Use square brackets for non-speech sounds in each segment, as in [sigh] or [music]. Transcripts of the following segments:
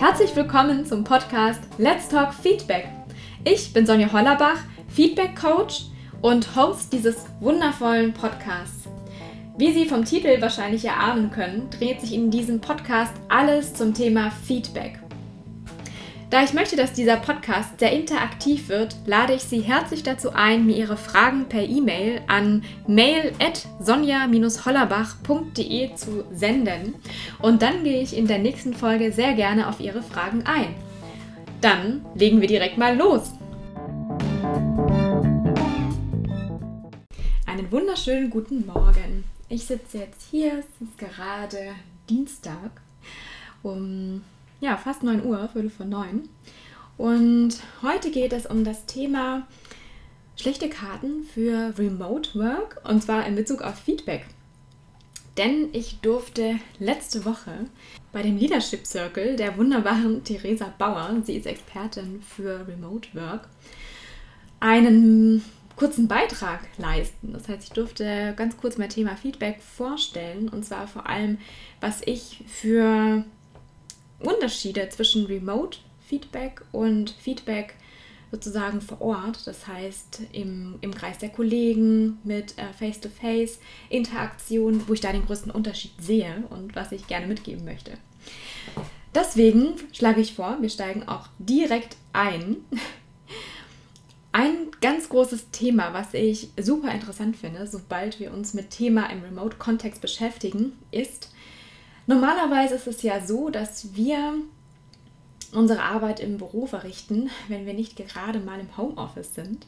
Herzlich willkommen zum Podcast Let's Talk Feedback. Ich bin Sonja Hollerbach, Feedback Coach und Host dieses wundervollen Podcasts. Wie Sie vom Titel wahrscheinlich erahnen können, dreht sich in diesem Podcast alles zum Thema Feedback. Da ich möchte, dass dieser Podcast sehr interaktiv wird, lade ich Sie herzlich dazu ein, mir Ihre Fragen per E-Mail an mail.sonja-hollerbach.de zu senden. Und dann gehe ich in der nächsten Folge sehr gerne auf Ihre Fragen ein. Dann legen wir direkt mal los. Einen wunderschönen guten Morgen. Ich sitze jetzt hier, es ist gerade Dienstag um ja, fast 9 Uhr, Viertel vor 9. Und heute geht es um das Thema schlechte Karten für Remote Work und zwar in Bezug auf Feedback. Denn ich durfte letzte Woche bei dem Leadership Circle der wunderbaren [laughs] Theresa Bauer, sie ist Expertin für Remote Work, einen kurzen Beitrag leisten. Das heißt, ich durfte ganz kurz mein Thema Feedback vorstellen und zwar vor allem, was ich für Unterschiede zwischen Remote-Feedback und Feedback sozusagen vor Ort, das heißt im, im Kreis der Kollegen mit äh, Face-to-Face-Interaktion, wo ich da den größten Unterschied sehe und was ich gerne mitgeben möchte. Deswegen schlage ich vor, wir steigen auch direkt ein. [laughs] Ein ganz großes Thema, was ich super interessant finde, sobald wir uns mit Thema im Remote-Kontext beschäftigen, ist, Normalerweise ist es ja so, dass wir unsere Arbeit im Büro verrichten, wenn wir nicht gerade mal im Homeoffice sind.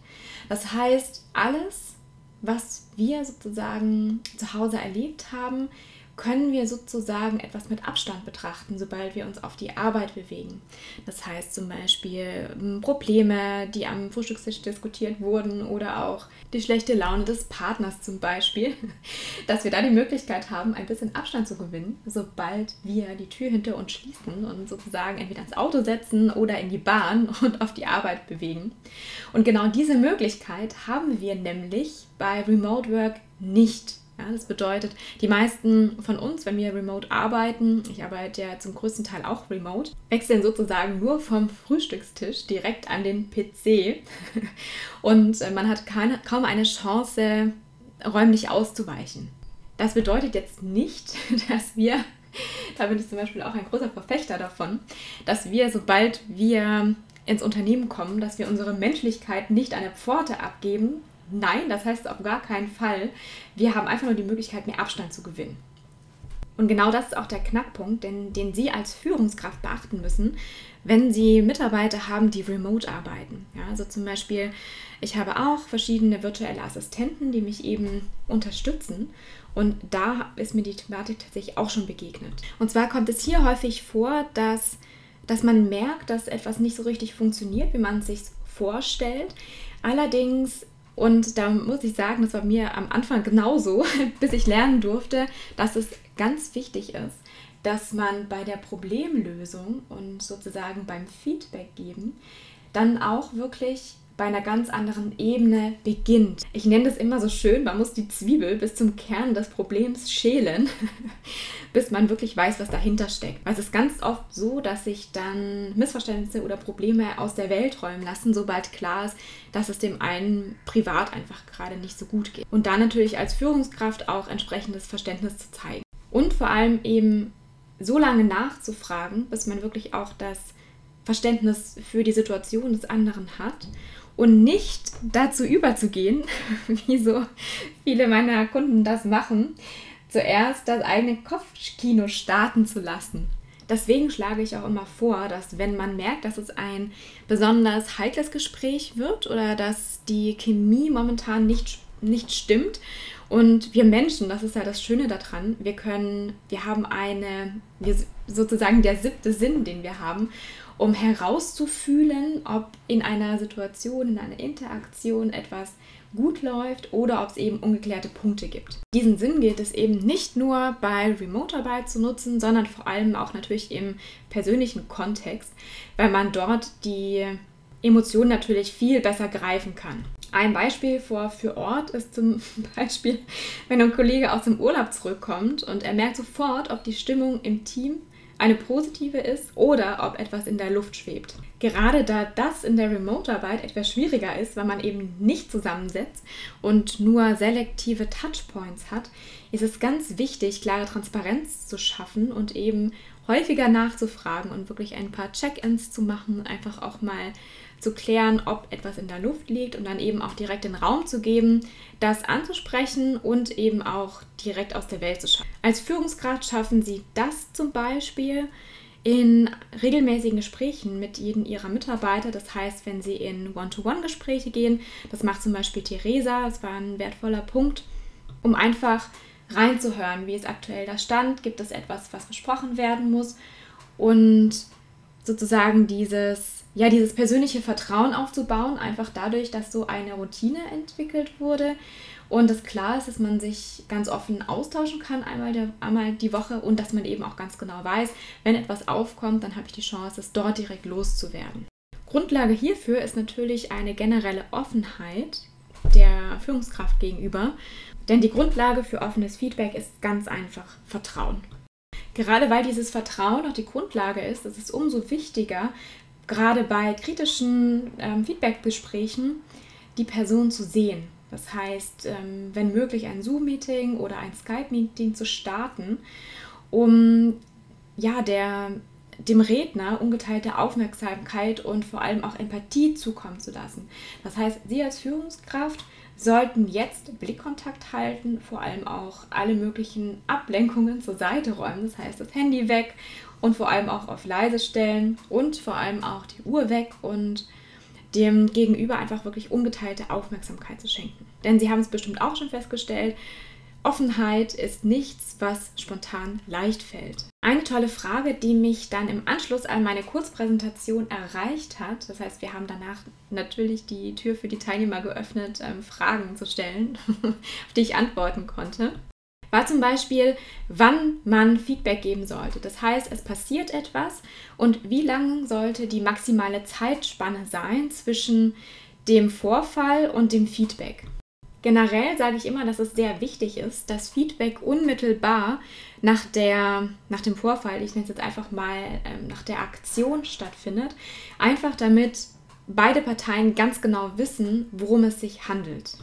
Das heißt, alles, was wir sozusagen zu Hause erlebt haben, können wir sozusagen etwas mit Abstand betrachten, sobald wir uns auf die Arbeit bewegen. Das heißt zum Beispiel hm, Probleme, die am Frühstückstisch diskutiert wurden oder auch die schlechte Laune des Partners zum Beispiel, [laughs] dass wir da die Möglichkeit haben, ein bisschen Abstand zu gewinnen, sobald wir die Tür hinter uns schließen und sozusagen entweder ins Auto setzen oder in die Bahn [laughs] und auf die Arbeit bewegen. Und genau diese Möglichkeit haben wir nämlich bei Remote Work nicht ja, das bedeutet, die meisten von uns, wenn wir remote arbeiten, ich arbeite ja zum größten Teil auch remote, wechseln sozusagen nur vom Frühstückstisch direkt an den PC [laughs] und äh, man hat keine, kaum eine Chance, räumlich auszuweichen. Das bedeutet jetzt nicht, [laughs] dass wir, da bin ich zum Beispiel auch ein großer Verfechter davon, dass wir, sobald wir ins Unternehmen kommen, dass wir unsere Menschlichkeit nicht an der Pforte abgeben, Nein, das heißt auf gar keinen Fall. Wir haben einfach nur die Möglichkeit, mehr Abstand zu gewinnen. Und genau das ist auch der Knackpunkt, den, den Sie als Führungskraft beachten müssen, wenn Sie Mitarbeiter haben, die remote arbeiten. Ja, also zum Beispiel, ich habe auch verschiedene virtuelle Assistenten, die mich eben unterstützen. Und da ist mir die Thematik tatsächlich auch schon begegnet. Und zwar kommt es hier häufig vor, dass, dass man merkt, dass etwas nicht so richtig funktioniert, wie man es sich vorstellt. Allerdings und da muss ich sagen, das war mir am Anfang genauso, [laughs] bis ich lernen durfte, dass es ganz wichtig ist, dass man bei der Problemlösung und sozusagen beim Feedback geben dann auch wirklich bei einer ganz anderen Ebene beginnt. Ich nenne das immer so schön, man muss die Zwiebel bis zum Kern des Problems schälen, [laughs] bis man wirklich weiß, was dahinter steckt. Weil es ist ganz oft so, dass sich dann Missverständnisse oder Probleme aus der Welt räumen lassen, sobald klar ist, dass es dem einen privat einfach gerade nicht so gut geht. Und dann natürlich als Führungskraft auch entsprechendes Verständnis zu zeigen. Und vor allem eben so lange nachzufragen, bis man wirklich auch das Verständnis für die Situation des anderen hat und nicht dazu überzugehen, [laughs] wie so viele meiner Kunden das machen, zuerst das eigene Kopfkino starten zu lassen. Deswegen schlage ich auch immer vor, dass wenn man merkt, dass es ein besonders heikles Gespräch wird oder dass die Chemie momentan nicht, nicht stimmt und wir Menschen, das ist ja das Schöne daran, wir können, wir haben eine, wir, sozusagen der siebte Sinn, den wir haben um herauszufühlen, ob in einer Situation, in einer Interaktion etwas gut läuft oder ob es eben ungeklärte Punkte gibt. Diesen Sinn gilt es eben nicht nur bei Remote-Arbeit zu nutzen, sondern vor allem auch natürlich im persönlichen Kontext, weil man dort die Emotionen natürlich viel besser greifen kann. Ein Beispiel vor, für Ort ist zum [laughs] Beispiel, wenn ein Kollege aus dem Urlaub zurückkommt und er merkt sofort, ob die Stimmung im Team eine positive ist oder ob etwas in der Luft schwebt. Gerade da das in der Remote-Arbeit etwas schwieriger ist, weil man eben nicht zusammensetzt und nur selektive Touchpoints hat, ist es ganz wichtig, klare Transparenz zu schaffen und eben häufiger nachzufragen und wirklich ein paar Check-ins zu machen, einfach auch mal zu klären, ob etwas in der Luft liegt und dann eben auch direkt den Raum zu geben, das anzusprechen und eben auch direkt aus der Welt zu schaffen. Als Führungskraft schaffen Sie das zum Beispiel in regelmäßigen Gesprächen mit jedem Ihrer Mitarbeiter. Das heißt, wenn Sie in One-to-One-Gespräche gehen, das macht zum Beispiel Theresa, das war ein wertvoller Punkt, um einfach reinzuhören, wie ist aktuell der Stand, gibt es etwas, was besprochen werden muss und sozusagen dieses ja, dieses persönliche Vertrauen aufzubauen, einfach dadurch, dass so eine Routine entwickelt wurde und es klar ist, dass man sich ganz offen austauschen kann, einmal, der, einmal die Woche und dass man eben auch ganz genau weiß, wenn etwas aufkommt, dann habe ich die Chance, es dort direkt loszuwerden. Grundlage hierfür ist natürlich eine generelle Offenheit der Führungskraft gegenüber, denn die Grundlage für offenes Feedback ist ganz einfach Vertrauen. Gerade weil dieses Vertrauen auch die Grundlage ist, ist es umso wichtiger, gerade bei kritischen ähm, Feedbackgesprächen die Person zu sehen. Das heißt, ähm, wenn möglich ein Zoom-Meeting oder ein Skype-Meeting zu starten, um ja, der, dem Redner ungeteilte Aufmerksamkeit und vor allem auch Empathie zukommen zu lassen. Das heißt, Sie als Führungskraft sollten jetzt Blickkontakt halten, vor allem auch alle möglichen Ablenkungen zur Seite räumen. Das heißt, das Handy weg und vor allem auch auf leise stellen und vor allem auch die Uhr weg und dem Gegenüber einfach wirklich ungeteilte Aufmerksamkeit zu schenken. Denn Sie haben es bestimmt auch schon festgestellt, Offenheit ist nichts, was spontan leicht fällt. Eine tolle Frage, die mich dann im Anschluss an meine Kurzpräsentation erreicht hat, das heißt, wir haben danach natürlich die Tür für die Teilnehmer geöffnet, ähm, Fragen zu stellen, [laughs] auf die ich antworten konnte, war zum Beispiel, wann man Feedback geben sollte. Das heißt, es passiert etwas und wie lang sollte die maximale Zeitspanne sein zwischen dem Vorfall und dem Feedback. Generell sage ich immer, dass es sehr wichtig ist, dass Feedback unmittelbar nach, der, nach dem Vorfall, ich nenne es jetzt einfach mal ähm, nach der Aktion stattfindet, einfach damit beide Parteien ganz genau wissen, worum es sich handelt.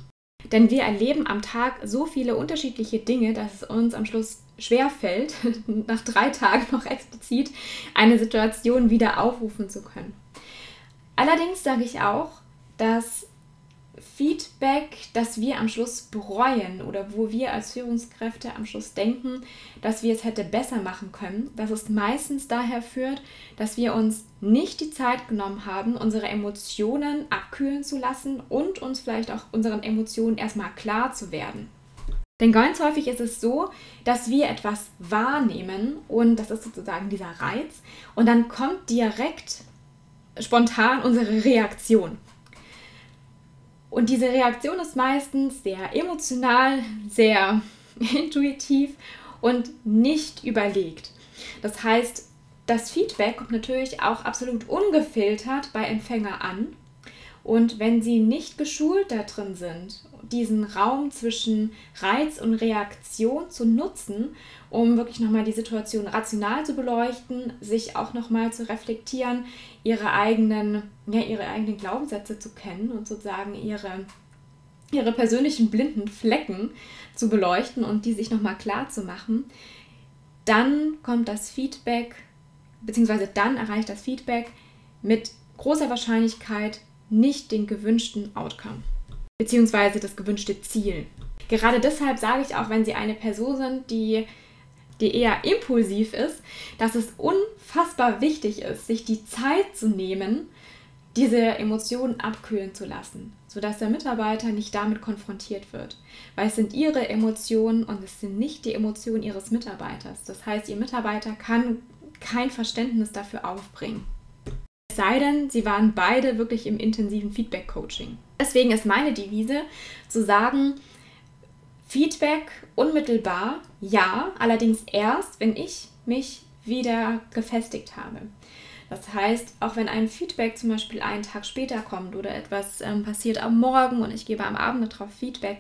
Denn wir erleben am Tag so viele unterschiedliche Dinge, dass es uns am Schluss schwer fällt, [laughs] nach drei Tagen noch explizit eine Situation wieder aufrufen zu können. Allerdings sage ich auch, dass Feedback, das wir am Schluss bereuen oder wo wir als Führungskräfte am Schluss denken, dass wir es hätte besser machen können, dass es meistens daher führt, dass wir uns nicht die Zeit genommen haben, unsere Emotionen abkühlen zu lassen und uns vielleicht auch unseren Emotionen erstmal klar zu werden. Denn ganz häufig ist es so, dass wir etwas wahrnehmen und das ist sozusagen dieser Reiz und dann kommt direkt spontan unsere Reaktion. Und diese Reaktion ist meistens sehr emotional, sehr [laughs] intuitiv und nicht überlegt. Das heißt, das Feedback kommt natürlich auch absolut ungefiltert bei Empfänger an. Und wenn sie nicht geschult da drin sind, diesen Raum zwischen Reiz und Reaktion zu nutzen, um wirklich nochmal die Situation rational zu beleuchten, sich auch nochmal zu reflektieren, ihre eigenen, ja, ihre eigenen Glaubenssätze zu kennen und sozusagen ihre, ihre persönlichen blinden Flecken zu beleuchten und die sich nochmal klar zu machen, dann kommt das Feedback, beziehungsweise dann erreicht das Feedback mit großer Wahrscheinlichkeit nicht den gewünschten Outcome, beziehungsweise das gewünschte Ziel. Gerade deshalb sage ich auch, wenn Sie eine Person sind, die die eher impulsiv ist, dass es unfassbar wichtig ist, sich die Zeit zu nehmen, diese Emotionen abkühlen zu lassen, sodass der Mitarbeiter nicht damit konfrontiert wird. Weil es sind ihre Emotionen und es sind nicht die Emotionen ihres Mitarbeiters. Das heißt, ihr Mitarbeiter kann kein Verständnis dafür aufbringen. Es sei denn, sie waren beide wirklich im intensiven Feedback-Coaching. Deswegen ist meine Devise zu sagen, Feedback unmittelbar, ja, allerdings erst, wenn ich mich wieder gefestigt habe. Das heißt, auch wenn ein Feedback zum Beispiel einen Tag später kommt oder etwas ähm, passiert am Morgen und ich gebe am Abend darauf Feedback,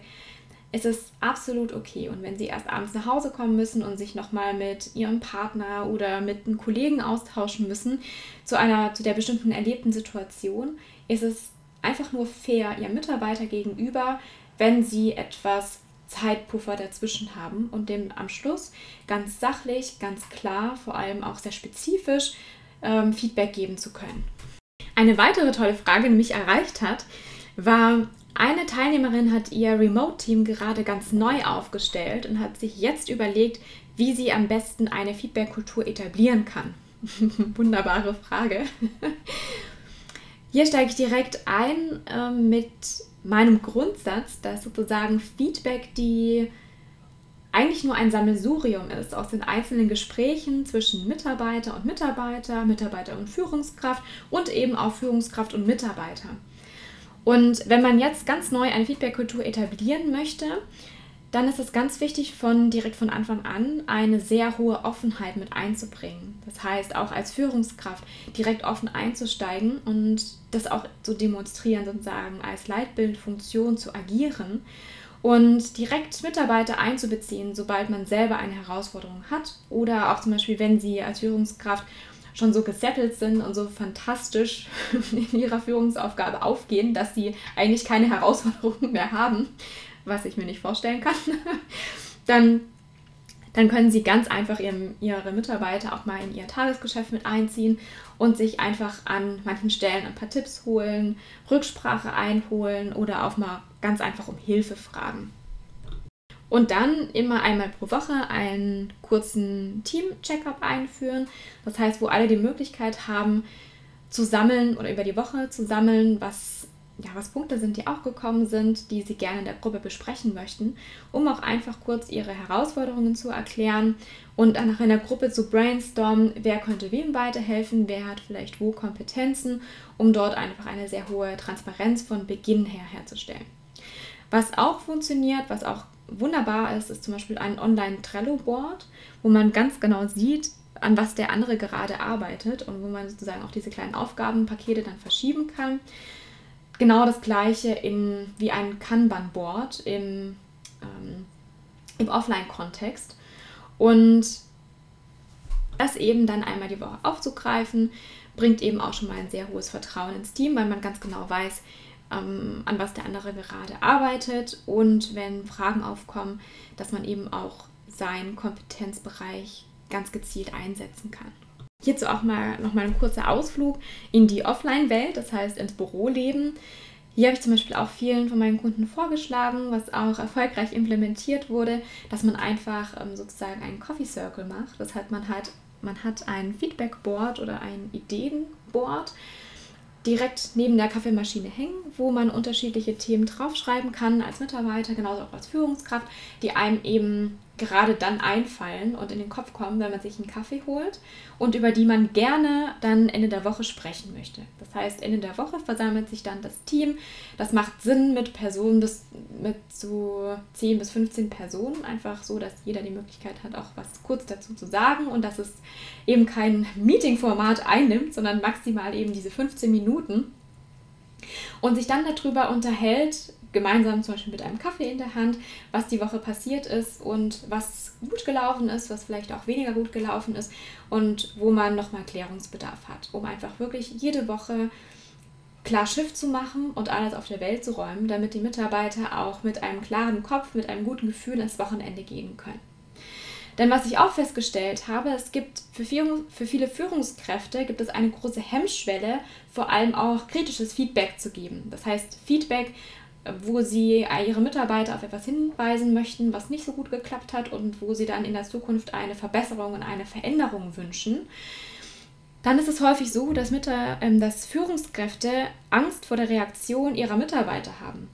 ist es absolut okay. Und wenn Sie erst abends nach Hause kommen müssen und sich nochmal mit Ihrem Partner oder mit einem Kollegen austauschen müssen zu einer, zu der bestimmten erlebten Situation, ist es einfach nur fair Ihrem Mitarbeiter gegenüber, wenn Sie etwas Zeitpuffer dazwischen haben und dem am Schluss ganz sachlich, ganz klar, vor allem auch sehr spezifisch ähm, Feedback geben zu können. Eine weitere tolle Frage, die mich erreicht hat, war, eine Teilnehmerin hat ihr Remote-Team gerade ganz neu aufgestellt und hat sich jetzt überlegt, wie sie am besten eine Feedback-Kultur etablieren kann. [laughs] Wunderbare Frage. Hier steige ich direkt ein äh, mit meinem Grundsatz, dass sozusagen Feedback die eigentlich nur ein Sammelsurium ist aus den einzelnen Gesprächen zwischen Mitarbeiter und Mitarbeiter, Mitarbeiter und Führungskraft und eben auch Führungskraft und Mitarbeiter. Und wenn man jetzt ganz neu eine Feedback-Kultur etablieren möchte, dann ist es ganz wichtig, von direkt von Anfang an eine sehr hohe Offenheit mit einzubringen. Das heißt, auch als Führungskraft direkt offen einzusteigen und das auch zu demonstrieren, sozusagen als Leitbildfunktion zu agieren und direkt Mitarbeiter einzubeziehen, sobald man selber eine Herausforderung hat oder auch zum Beispiel, wenn Sie als Führungskraft schon so gesettelt sind und so fantastisch [laughs] in ihrer Führungsaufgabe aufgehen, dass sie eigentlich keine Herausforderungen mehr haben, was ich mir nicht vorstellen kann, [laughs] dann, dann können sie ganz einfach ihrem, ihre Mitarbeiter auch mal in ihr Tagesgeschäft mit einziehen und sich einfach an manchen Stellen ein paar Tipps holen, Rücksprache einholen oder auch mal ganz einfach um Hilfe fragen. Und dann immer einmal pro Woche einen kurzen Team-Checkup einführen. Das heißt, wo alle die Möglichkeit haben, zu sammeln oder über die Woche zu sammeln, was, ja, was Punkte sind, die auch gekommen sind, die sie gerne in der Gruppe besprechen möchten, um auch einfach kurz ihre Herausforderungen zu erklären und danach in der Gruppe zu brainstormen, wer könnte wem weiterhelfen, wer hat vielleicht wo Kompetenzen, um dort einfach eine sehr hohe Transparenz von Beginn her herzustellen. Was auch funktioniert, was auch wunderbar ist, ist zum Beispiel ein Online-Trello-Board, wo man ganz genau sieht, an was der andere gerade arbeitet und wo man sozusagen auch diese kleinen Aufgabenpakete dann verschieben kann. Genau das gleiche in, wie ein Kanban-Board im, ähm, im Offline-Kontext. Und das eben dann einmal die Woche aufzugreifen, bringt eben auch schon mal ein sehr hohes Vertrauen ins Team, weil man ganz genau weiß, ähm, an was der andere gerade arbeitet und wenn Fragen aufkommen, dass man eben auch seinen Kompetenzbereich ganz gezielt einsetzen kann. Hierzu auch mal nochmal ein kurzer Ausflug in die Offline-Welt, das heißt ins Büroleben. Hier habe ich zum Beispiel auch vielen von meinen Kunden vorgeschlagen, was auch erfolgreich implementiert wurde, dass man einfach ähm, sozusagen einen Coffee Circle macht. Das heißt, man hat, man hat ein Feedback-Board oder ein Ideen-Board direkt neben der Kaffeemaschine hängen, wo man unterschiedliche Themen draufschreiben kann als Mitarbeiter, genauso auch als Führungskraft, die einem eben gerade dann einfallen und in den Kopf kommen, wenn man sich einen Kaffee holt und über die man gerne dann Ende der Woche sprechen möchte. Das heißt, Ende der Woche versammelt sich dann das Team. Das macht Sinn mit Personen bis mit so 10 bis 15 Personen, einfach so, dass jeder die Möglichkeit hat, auch was kurz dazu zu sagen und dass es eben kein Meeting-Format einnimmt, sondern maximal eben diese 15 Minuten und sich dann darüber unterhält, gemeinsam zum Beispiel mit einem Kaffee in der Hand, was die Woche passiert ist und was gut gelaufen ist, was vielleicht auch weniger gut gelaufen ist und wo man nochmal Klärungsbedarf hat, um einfach wirklich jede Woche klar Schiff zu machen und alles auf der Welt zu räumen, damit die Mitarbeiter auch mit einem klaren Kopf, mit einem guten Gefühl ins Wochenende gehen können. Denn was ich auch festgestellt habe, es gibt für, für viele Führungskräfte gibt es eine große Hemmschwelle, vor allem auch kritisches Feedback zu geben. Das heißt, Feedback wo sie ihre Mitarbeiter auf etwas hinweisen möchten, was nicht so gut geklappt hat und wo sie dann in der Zukunft eine Verbesserung und eine Veränderung wünschen, dann ist es häufig so, dass, mit, ähm, dass Führungskräfte Angst vor der Reaktion ihrer Mitarbeiter haben,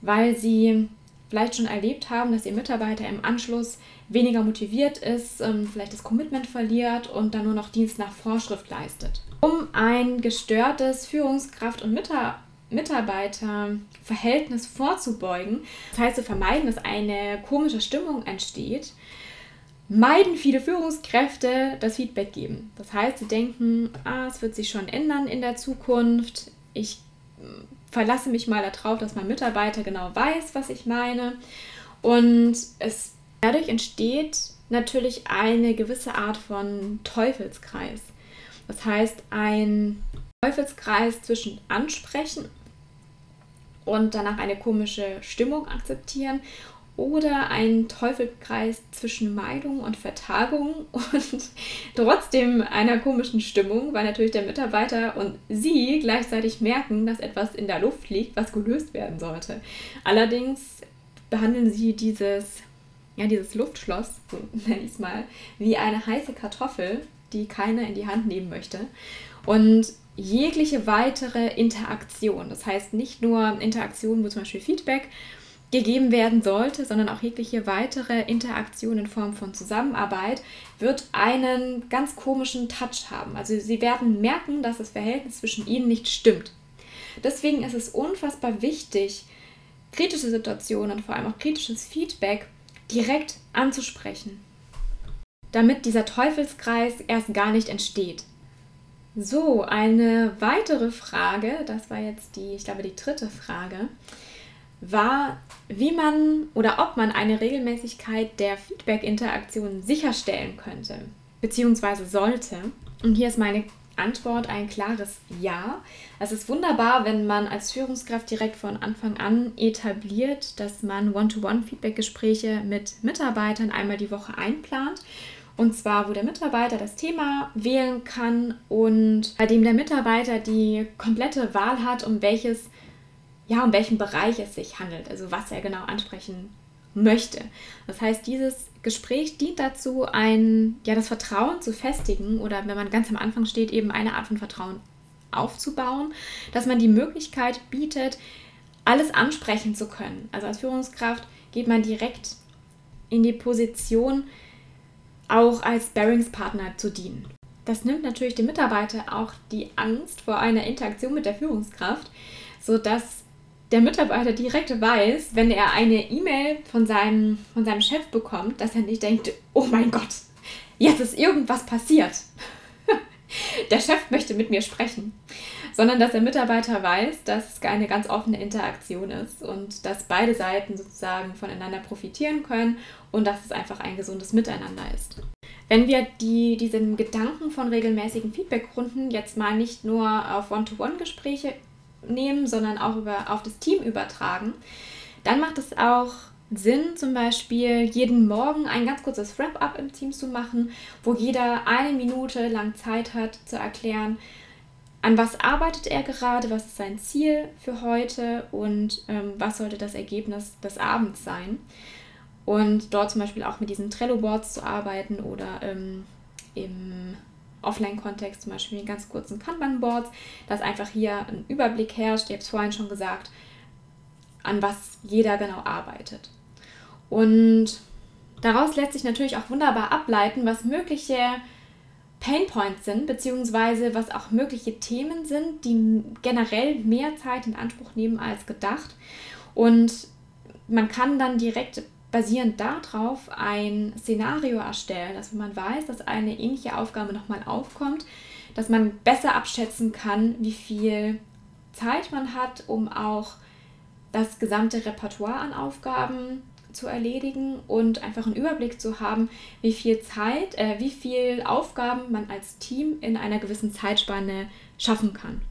weil sie vielleicht schon erlebt haben, dass ihr Mitarbeiter im Anschluss weniger motiviert ist, ähm, vielleicht das Commitment verliert und dann nur noch Dienst nach Vorschrift leistet. Um ein gestörtes Führungskraft- und Mitarbeiter Mitarbeiterverhältnis vorzubeugen, das heißt zu vermeiden, dass eine komische Stimmung entsteht, meiden viele Führungskräfte das Feedback geben. Das heißt, sie denken, ah, es wird sich schon ändern in der Zukunft. Ich verlasse mich mal darauf, dass mein Mitarbeiter genau weiß, was ich meine. Und es dadurch entsteht natürlich eine gewisse Art von Teufelskreis. Das heißt, ein Teufelskreis zwischen Ansprechen und danach eine komische Stimmung akzeptieren oder ein Teufelskreis zwischen Meidung und Vertagung [laughs] und trotzdem einer komischen Stimmung, weil natürlich der Mitarbeiter und Sie gleichzeitig merken, dass etwas in der Luft liegt, was gelöst werden sollte. Allerdings behandeln Sie dieses, ja, dieses Luftschloss, [laughs] so nenne ich es mal, wie eine heiße Kartoffel, die keiner in die Hand nehmen möchte. Und jegliche weitere Interaktion, das heißt nicht nur Interaktion, wo zum Beispiel Feedback gegeben werden sollte, sondern auch jegliche weitere Interaktion in Form von Zusammenarbeit wird einen ganz komischen Touch haben. Also sie werden merken, dass das Verhältnis zwischen ihnen nicht stimmt. Deswegen ist es unfassbar wichtig, kritische Situationen und vor allem auch kritisches Feedback direkt anzusprechen, damit dieser Teufelskreis erst gar nicht entsteht. So, eine weitere Frage, das war jetzt die, ich glaube, die dritte Frage, war, wie man oder ob man eine Regelmäßigkeit der Feedback-Interaktion sicherstellen könnte, beziehungsweise sollte. Und hier ist meine Antwort ein klares Ja. Es ist wunderbar, wenn man als Führungskraft direkt von Anfang an etabliert, dass man One-to-One-Feedback-Gespräche mit Mitarbeitern einmal die Woche einplant. Und zwar, wo der Mitarbeiter das Thema wählen kann und bei dem der Mitarbeiter die komplette Wahl hat, um welches ja, um welchen Bereich es sich handelt, also was er genau ansprechen möchte. Das heißt, dieses Gespräch dient dazu, ein, ja, das Vertrauen zu festigen oder wenn man ganz am Anfang steht, eben eine Art von Vertrauen aufzubauen, dass man die Möglichkeit bietet, alles ansprechen zu können. Also als Führungskraft geht man direkt in die Position, auch als Bearingspartner zu dienen. Das nimmt natürlich dem Mitarbeiter auch die Angst vor einer Interaktion mit der Führungskraft, sodass der Mitarbeiter direkt weiß, wenn er eine E-Mail von seinem, von seinem Chef bekommt, dass er nicht denkt, oh mein Gott, jetzt ist irgendwas passiert. [laughs] der Chef möchte mit mir sprechen. Sondern dass der Mitarbeiter weiß, dass es eine ganz offene Interaktion ist und dass beide Seiten sozusagen voneinander profitieren können und dass es einfach ein gesundes Miteinander ist. Wenn wir die, diesen Gedanken von regelmäßigen Feedbackrunden jetzt mal nicht nur auf One-to-One-Gespräche nehmen, sondern auch über, auf das Team übertragen, dann macht es auch Sinn, zum Beispiel jeden Morgen ein ganz kurzes Wrap-up im Team zu machen, wo jeder eine Minute lang Zeit hat zu erklären, an was arbeitet er gerade, was ist sein Ziel für heute und ähm, was sollte das Ergebnis des Abends sein. Und dort zum Beispiel auch mit diesen Trello-Boards zu arbeiten oder ähm, im Offline-Kontext, zum Beispiel in ganz kurzen Kanban-Boards, dass einfach hier ein Überblick herrscht. Ich habe es vorhin schon gesagt, an was jeder genau arbeitet. Und daraus lässt sich natürlich auch wunderbar ableiten, was mögliche Painpoints sind, beziehungsweise was auch mögliche Themen sind, die generell mehr Zeit in Anspruch nehmen als gedacht. Und man kann dann direkt basierend darauf ein Szenario erstellen, dass man weiß, dass eine ähnliche Aufgabe nochmal aufkommt, dass man besser abschätzen kann, wie viel Zeit man hat, um auch das gesamte Repertoire an Aufgaben zu erledigen und einfach einen Überblick zu haben, wie viel Zeit, äh, wie viel Aufgaben man als Team in einer gewissen Zeitspanne schaffen kann.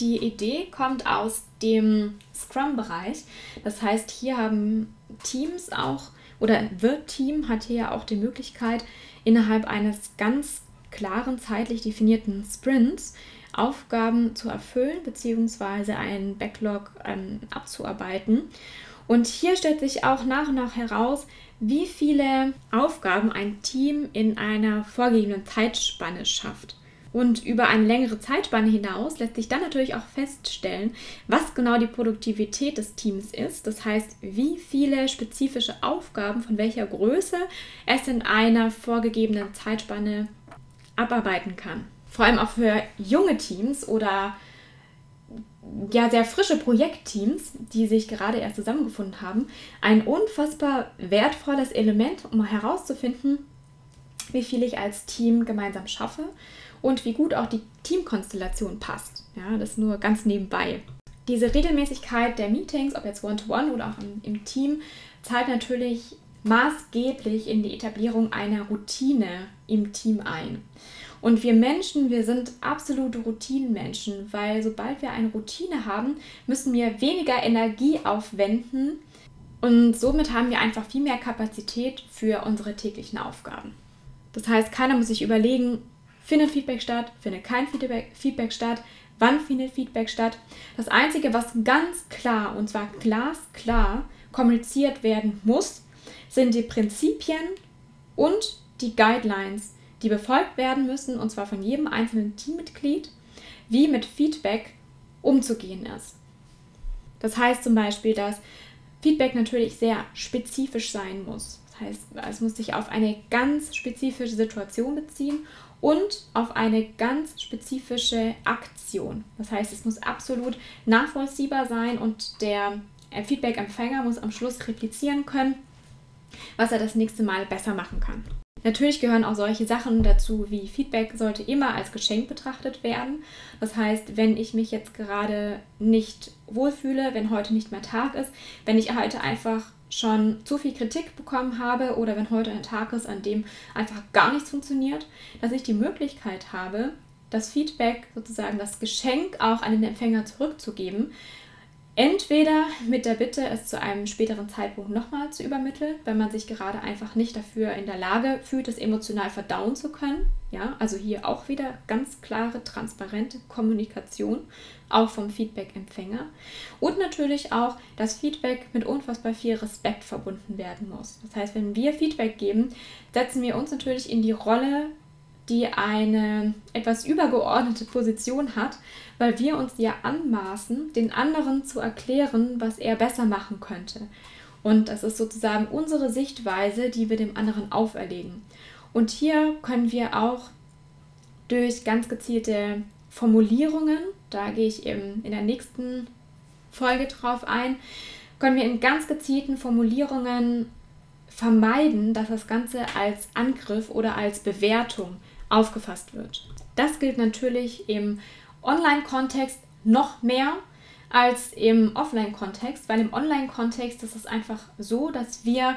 Die Idee kommt aus dem Scrum-Bereich. Das heißt, hier haben Teams auch, oder wird Team hat hier ja auch die Möglichkeit, innerhalb eines ganz klaren zeitlich definierten Sprints Aufgaben zu erfüllen bzw. einen Backlog ähm, abzuarbeiten. Und hier stellt sich auch nach und nach heraus, wie viele Aufgaben ein Team in einer vorgegebenen Zeitspanne schafft. Und über eine längere Zeitspanne hinaus lässt sich dann natürlich auch feststellen, was genau die Produktivität des Teams ist. Das heißt, wie viele spezifische Aufgaben von welcher Größe es in einer vorgegebenen Zeitspanne abarbeiten kann. Vor allem auch für junge Teams oder ja sehr frische Projektteams, die sich gerade erst zusammengefunden haben, ein unfassbar wertvolles Element, um herauszufinden, wie viel ich als Team gemeinsam schaffe und wie gut auch die Teamkonstellation passt. Ja, das nur ganz nebenbei. diese Regelmäßigkeit der Meetings, ob jetzt One-to-One -one oder auch im, im Team, zahlt natürlich maßgeblich in die Etablierung einer Routine im Team ein. Und wir Menschen, wir sind absolute Routinenmenschen, weil sobald wir eine Routine haben, müssen wir weniger Energie aufwenden und somit haben wir einfach viel mehr Kapazität für unsere täglichen Aufgaben. Das heißt, keiner muss sich überlegen, findet Feedback statt, findet kein Feedback, Feedback statt, wann findet Feedback statt. Das Einzige, was ganz klar und zwar glasklar kommuniziert werden muss, sind die Prinzipien und die Guidelines, die befolgt werden müssen, und zwar von jedem einzelnen Teammitglied, wie mit Feedback umzugehen ist. Das heißt zum Beispiel, dass Feedback natürlich sehr spezifisch sein muss. Das heißt, es muss sich auf eine ganz spezifische Situation beziehen und auf eine ganz spezifische Aktion. Das heißt, es muss absolut nachvollziehbar sein und der Feedback-Empfänger muss am Schluss replizieren können, was er das nächste Mal besser machen kann. Natürlich gehören auch solche Sachen dazu, wie Feedback sollte immer als Geschenk betrachtet werden. Das heißt, wenn ich mich jetzt gerade nicht wohlfühle, wenn heute nicht mehr Tag ist, wenn ich heute einfach schon zu viel Kritik bekommen habe oder wenn heute ein Tag ist, an dem einfach gar nichts funktioniert, dass ich die Möglichkeit habe, das Feedback sozusagen, das Geschenk auch an den Empfänger zurückzugeben, Entweder mit der Bitte, es zu einem späteren Zeitpunkt nochmal zu übermitteln, wenn man sich gerade einfach nicht dafür in der Lage fühlt, es emotional verdauen zu können. Ja, also hier auch wieder ganz klare, transparente Kommunikation, auch vom Feedback-Empfänger. Und natürlich auch, dass Feedback mit unfassbar viel Respekt verbunden werden muss. Das heißt, wenn wir Feedback geben, setzen wir uns natürlich in die Rolle die eine etwas übergeordnete Position hat, weil wir uns ja anmaßen, den anderen zu erklären, was er besser machen könnte. Und das ist sozusagen unsere Sichtweise, die wir dem anderen auferlegen. Und hier können wir auch durch ganz gezielte Formulierungen, da gehe ich eben in der nächsten Folge drauf ein, können wir in ganz gezielten Formulierungen vermeiden, dass das Ganze als Angriff oder als Bewertung aufgefasst wird. Das gilt natürlich im Online-Kontext noch mehr als im Offline-Kontext, weil im Online-Kontext ist es einfach so, dass wir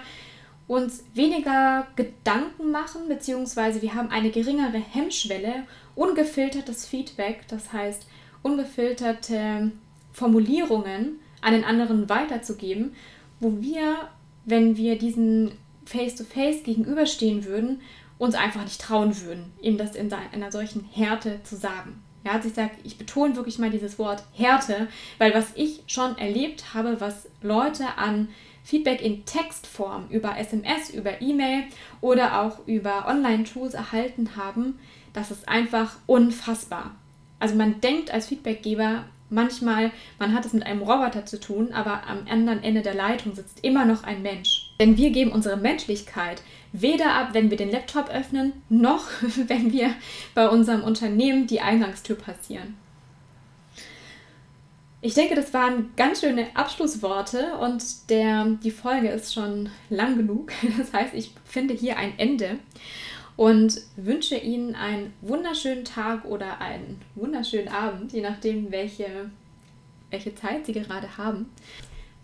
uns weniger Gedanken machen, beziehungsweise wir haben eine geringere Hemmschwelle, ungefiltertes Feedback, das heißt ungefilterte Formulierungen an den anderen weiterzugeben, wo wir, wenn wir diesen Face-to-Face -face gegenüberstehen würden, uns einfach nicht trauen würden, ihm das in einer solchen Härte zu sagen. Ja, also ich sage, ich betone wirklich mal dieses Wort Härte, weil was ich schon erlebt habe, was Leute an Feedback in Textform über SMS, über E-Mail oder auch über Online-Tools erhalten haben, das ist einfach unfassbar. Also man denkt als Feedbackgeber manchmal, man hat es mit einem Roboter zu tun, aber am anderen Ende der Leitung sitzt immer noch ein Mensch. Denn wir geben unsere Menschlichkeit weder ab, wenn wir den Laptop öffnen, noch [laughs] wenn wir bei unserem Unternehmen die Eingangstür passieren. Ich denke, das waren ganz schöne Abschlussworte und der, die Folge ist schon lang genug. [laughs] Das heißt, ich finde hier ein Ende und wünsche Ihnen einen wunderschönen Tag oder einen wunderschönen Abend, je nachdem, welche, welche Zeit Sie gerade haben.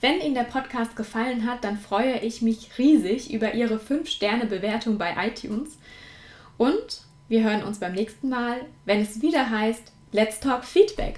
Wenn Ihnen der Podcast gefallen hat, dann freue ich mich riesig über Ihre 5-Sterne-Bewertung bei iTunes. Und wir hören uns beim nächsten Mal, wenn es wieder heißt Let's Talk Feedback.